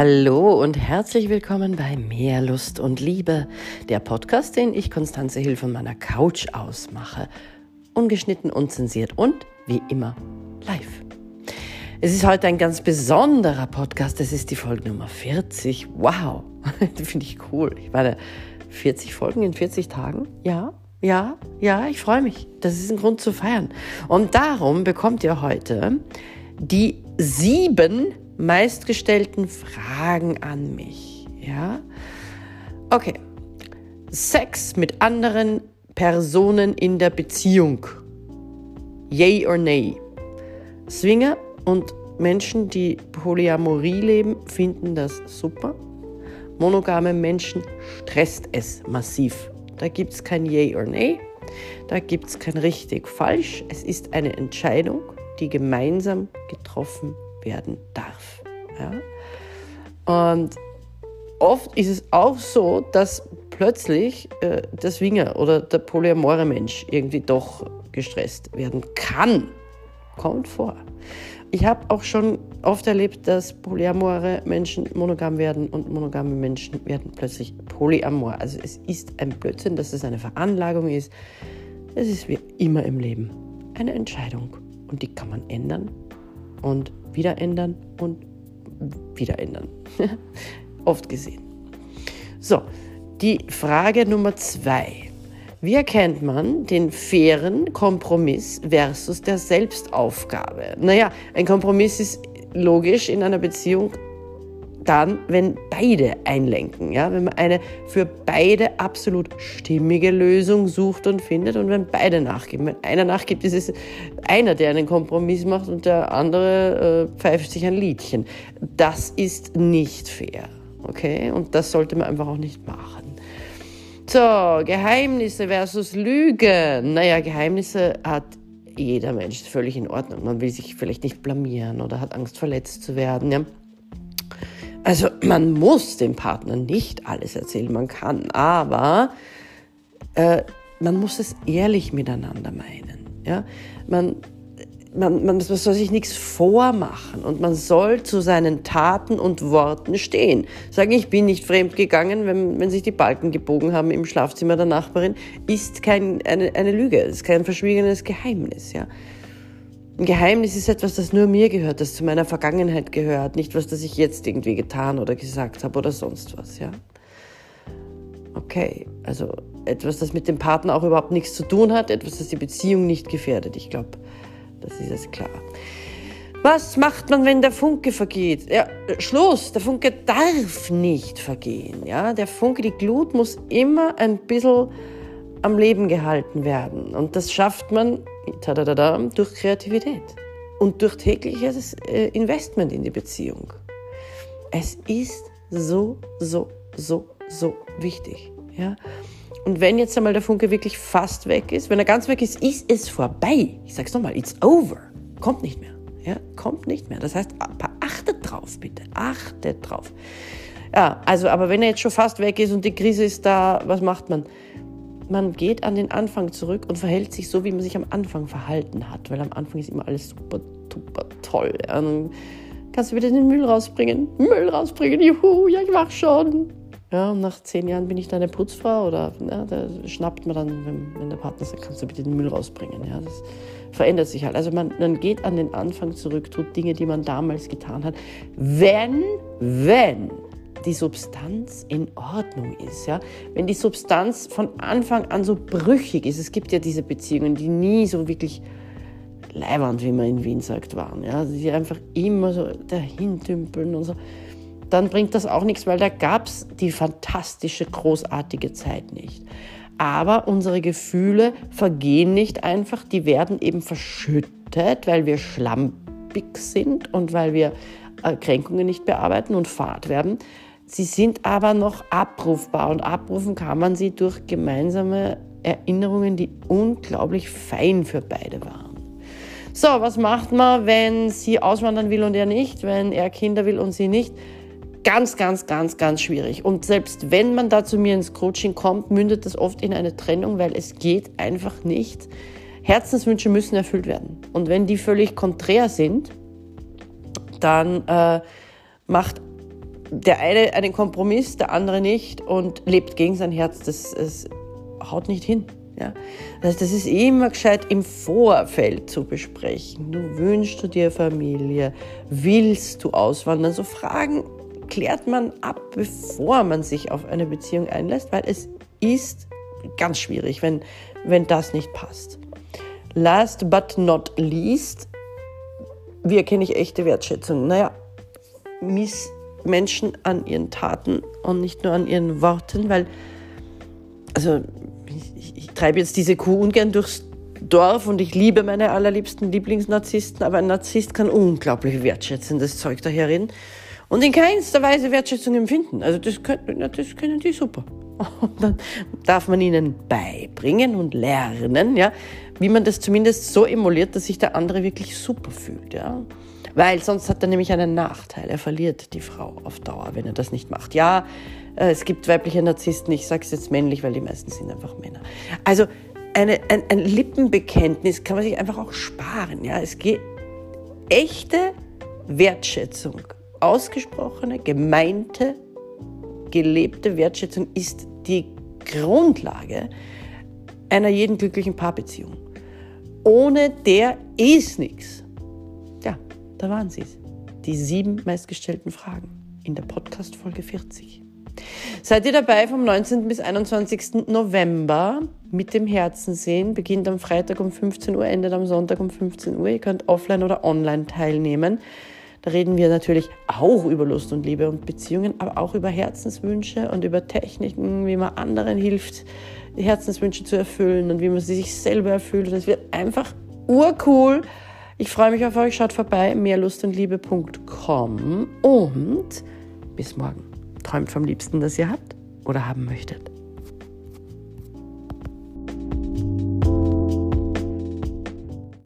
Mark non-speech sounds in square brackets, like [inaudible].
Hallo und herzlich willkommen bei Mehr Lust und Liebe, der Podcast, den ich Konstanze Hill von meiner Couch aus mache. Ungeschnitten, unzensiert und wie immer live. Es ist heute ein ganz besonderer Podcast. Es ist die Folge Nummer 40. Wow, [laughs] finde ich cool. Ich meine, 40 Folgen in 40 Tagen? Ja, ja, ja, ich freue mich. Das ist ein Grund zu feiern. Und darum bekommt ihr heute die sieben meistgestellten Fragen an mich. Ja? Okay. Sex mit anderen Personen in der Beziehung. Yay or nay? Swinger und Menschen, die Polyamorie leben, finden das super. Monogame Menschen stresst es massiv. Da gibt es kein Yay or Nay. Da gibt es kein richtig falsch. Es ist eine Entscheidung, die gemeinsam getroffen werden darf. Ja? Und oft ist es auch so, dass plötzlich äh, der Swinger oder der polyamore Mensch irgendwie doch gestresst werden kann. Kommt vor. Ich habe auch schon oft erlebt, dass polyamore Menschen monogam werden und monogame Menschen werden plötzlich polyamor. Also es ist ein Blödsinn, dass es eine Veranlagung ist. Es ist wie immer im Leben eine Entscheidung und die kann man ändern und wieder ändern und wieder ändern. [laughs] Oft gesehen. So, die Frage Nummer zwei. Wie erkennt man den fairen Kompromiss versus der Selbstaufgabe? Naja, ein Kompromiss ist logisch in einer Beziehung dann, wenn beide einlenken, ja, wenn man eine für beide absolut stimmige Lösung sucht und findet und wenn beide nachgeben. Wenn einer nachgibt, ist es einer, der einen Kompromiss macht und der andere äh, pfeift sich ein Liedchen. Das ist nicht fair, okay? Und das sollte man einfach auch nicht machen. So, Geheimnisse versus Lüge. Naja, Geheimnisse hat jeder Mensch völlig in Ordnung. Man will sich vielleicht nicht blamieren oder hat Angst, verletzt zu werden. Ja? Also man muss dem Partner nicht alles erzählen, man kann, aber äh, man muss es ehrlich miteinander meinen. Ja? Man, man, man, soll sich nichts vormachen und man soll zu seinen Taten und Worten stehen. Sagen, ich bin nicht fremd gegangen, wenn, wenn sich die Balken gebogen haben im Schlafzimmer der Nachbarin, ist kein, eine, eine Lüge, ist kein verschwiegenes Geheimnis. Ja? Ein Geheimnis ist etwas, das nur mir gehört, das zu meiner Vergangenheit gehört, nicht was, das ich jetzt irgendwie getan oder gesagt habe oder sonst was, ja. Okay, also etwas, das mit dem Partner auch überhaupt nichts zu tun hat, etwas, das die Beziehung nicht gefährdet. Ich glaube, das ist jetzt klar. Was macht man, wenn der Funke vergeht? Ja, Schluss, der Funke darf nicht vergehen. Ja? Der Funke, die Glut muss immer ein bisschen am Leben gehalten werden. Und das schafft man durch Kreativität und durch tägliches äh, Investment in die Beziehung. Es ist so, so, so, so wichtig. Ja? Und wenn jetzt einmal der Funke wirklich fast weg ist, wenn er ganz weg ist, ist es vorbei. Ich sage es nochmal, it's over. Kommt nicht mehr. Ja, kommt nicht mehr. Das heißt, achtet drauf, bitte. Achtet drauf. Ja, also, aber wenn er jetzt schon fast weg ist und die Krise ist da, was macht man? Man geht an den Anfang zurück und verhält sich so, wie man sich am Anfang verhalten hat, weil am Anfang ist immer alles super, super toll. Dann kannst du wieder den Müll rausbringen. Müll rausbringen, juhu, ja, ich mach schon. Ja, und nach zehn Jahren bin ich dann eine Putzfrau oder ja, da schnappt man dann, wenn, wenn, der Partner sagt, kannst du bitte den Müll rausbringen. Ja, das verändert sich halt. Also man, man geht an den Anfang zurück, tut Dinge, die man damals getan hat. Wenn, wenn die Substanz in Ordnung ist. Ja? Wenn die Substanz von Anfang an so brüchig ist, es gibt ja diese Beziehungen, die nie so wirklich leibernd, wie man in Wien sagt, waren, ja? Also die einfach immer so dahin tümpeln und so, dann bringt das auch nichts, weil da gab es die fantastische, großartige Zeit nicht. Aber unsere Gefühle vergehen nicht einfach, die werden eben verschüttet, weil wir schlampig sind und weil wir Kränkungen nicht bearbeiten und fad werden. Sie sind aber noch abrufbar und abrufen kann man sie durch gemeinsame Erinnerungen, die unglaublich fein für beide waren. So, was macht man, wenn sie auswandern will und er nicht, wenn er Kinder will und sie nicht? Ganz, ganz, ganz, ganz schwierig. Und selbst wenn man da zu mir ins Coaching kommt, mündet das oft in eine Trennung, weil es geht einfach nicht. Herzenswünsche müssen erfüllt werden. Und wenn die völlig konträr sind, dann äh, macht der eine einen Kompromiss, der andere nicht und lebt gegen sein Herz. Das, das haut nicht hin. Ja? Das, heißt, das ist immer gescheit im Vorfeld zu besprechen. Du wünschst du dir Familie? Willst du auswandern? So Fragen klärt man ab, bevor man sich auf eine Beziehung einlässt, weil es ist ganz schwierig, wenn, wenn das nicht passt. Last but not least, wie erkenne ich echte Wertschätzung? Naja, miss Menschen an ihren Taten und nicht nur an ihren Worten, weil, also ich, ich treibe jetzt diese Kuh ungern durchs Dorf und ich liebe meine allerliebsten Lieblingsnarzissten, aber ein Narzisst kann unglaublich wertschätzendes Zeug daherin und in keinster Weise Wertschätzung empfinden. Also das können, das können die super. [laughs] Und dann darf man ihnen beibringen und lernen, ja, wie man das zumindest so emuliert, dass sich der andere wirklich super fühlt, ja. Weil sonst hat er nämlich einen Nachteil. Er verliert die Frau auf Dauer, wenn er das nicht macht. Ja, äh, es gibt weibliche Narzissten, ich sage es jetzt männlich, weil die meisten sind einfach Männer. Also eine, ein, ein Lippenbekenntnis kann man sich einfach auch sparen. Ja? Es geht echte Wertschätzung, ausgesprochene, gemeinte, gelebte Wertschätzung ist die Grundlage einer jeden glücklichen Paarbeziehung. Ohne der ist nichts. Da waren sie es. Die sieben meistgestellten Fragen in der Podcast-Folge 40. Seid ihr dabei vom 19. bis 21. November mit dem Herzen sehen? Beginnt am Freitag um 15 Uhr, endet am Sonntag um 15 Uhr. Ihr könnt offline oder online teilnehmen. Da reden wir natürlich auch über Lust und Liebe und Beziehungen, aber auch über Herzenswünsche und über Techniken, wie man anderen hilft, Herzenswünsche zu erfüllen und wie man sie sich selber erfüllt. Das wird einfach urcool. Ich freue mich auf euch. Schaut vorbei, mehrlustundliebe.com und bis morgen. Träumt vom Liebsten, das ihr habt oder haben möchtet.